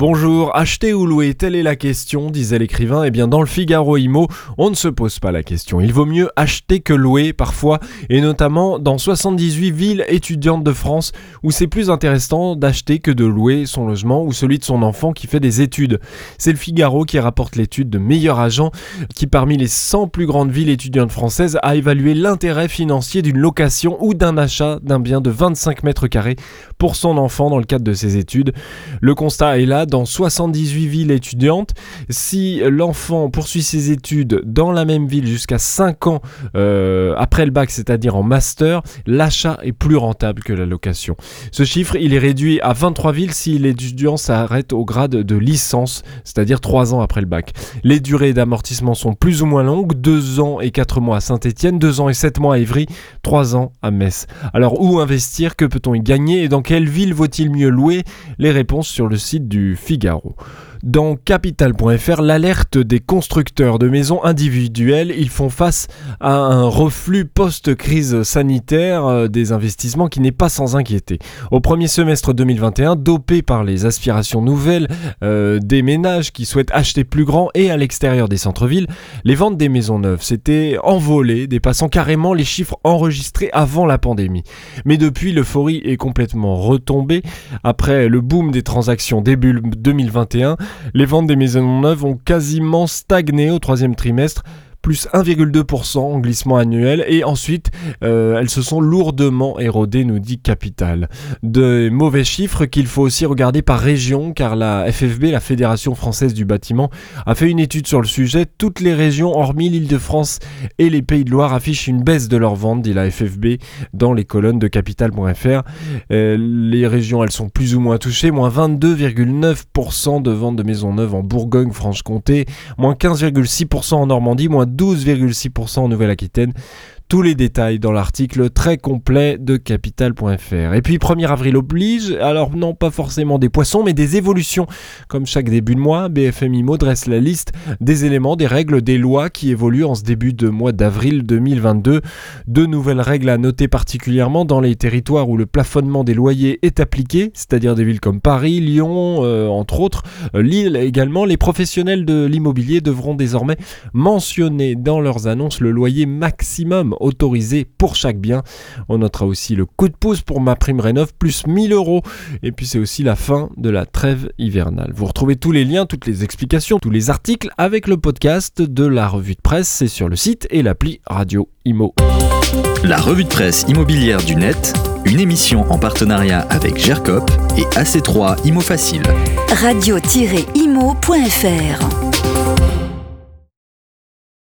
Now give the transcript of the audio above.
Bonjour, acheter ou louer, telle est la question, disait l'écrivain. Eh bien, dans le Figaro Imo, on ne se pose pas la question. Il vaut mieux acheter que louer, parfois, et notamment dans 78 villes étudiantes de France, où c'est plus intéressant d'acheter que de louer son logement ou celui de son enfant qui fait des études. C'est le Figaro qui rapporte l'étude de meilleur agent, qui parmi les 100 plus grandes villes étudiantes françaises a évalué l'intérêt financier d'une location ou d'un achat d'un bien de 25 mètres carrés pour son enfant dans le cadre de ses études. Le constat est là dans 78 villes étudiantes. Si l'enfant poursuit ses études dans la même ville jusqu'à 5 ans euh, après le bac, c'est-à-dire en master, l'achat est plus rentable que la location. Ce chiffre, il est réduit à 23 villes si l'étudiant s'arrête au grade de licence, c'est-à-dire 3 ans après le bac. Les durées d'amortissement sont plus ou moins longues, 2 ans et 4 mois à Saint-Étienne, 2 ans et 7 mois à Ivry, 3 ans à Metz. Alors où investir? Que peut-on y gagner? Et dans quelle ville vaut-il mieux louer? Les réponses sur le site du Figaro. Dans capital.fr, l'alerte des constructeurs de maisons individuelles, ils font face à un reflux post-crise sanitaire euh, des investissements qui n'est pas sans inquiéter. Au premier semestre 2021, dopé par les aspirations nouvelles euh, des ménages qui souhaitent acheter plus grand et à l'extérieur des centres-villes, les ventes des maisons neuves s'étaient envolées, dépassant carrément les chiffres enregistrés avant la pandémie. Mais depuis, l'euphorie est complètement retombée. Après le boom des transactions début 2021, les ventes des maisons neuves ont quasiment stagné au troisième trimestre plus 1,2% en glissement annuel et ensuite euh, elles se sont lourdement érodées, nous dit Capital. De mauvais chiffres qu'il faut aussi regarder par région car la FFB, la Fédération française du bâtiment, a fait une étude sur le sujet. Toutes les régions, hormis l'Île-de-France et les Pays de Loire, affichent une baisse de leurs ventes, dit la FFB dans les colonnes de capital.fr. Euh, les régions, elles sont plus ou moins touchées, moins 22,9% de ventes de maisons neuves en Bourgogne-Franche-Comté, moins 15,6% en Normandie, moins 12,6% en Nouvelle-Aquitaine. Tous les détails dans l'article très complet de capital.fr. Et puis 1er avril oblige, alors non pas forcément des poissons, mais des évolutions. Comme chaque début de mois, BFM IMO dresse la liste des éléments, des règles, des lois qui évoluent en ce début de mois d'avril 2022. Deux nouvelles règles à noter particulièrement dans les territoires où le plafonnement des loyers est appliqué, c'est-à-dire des villes comme Paris, Lyon, euh, entre autres, euh, Lille également. Les professionnels de l'immobilier devront désormais mentionner dans leurs annonces le loyer maximum autorisé pour chaque bien. On notera aussi le coup de pouce pour ma prime rénov plus 1000 euros. Et puis c'est aussi la fin de la trêve hivernale. Vous retrouvez tous les liens, toutes les explications, tous les articles avec le podcast de la revue de presse. C'est sur le site et l'appli Radio Imo. La revue de presse immobilière du net, une émission en partenariat avec GERCOP et AC3 Imo Facile. Radio-imo.fr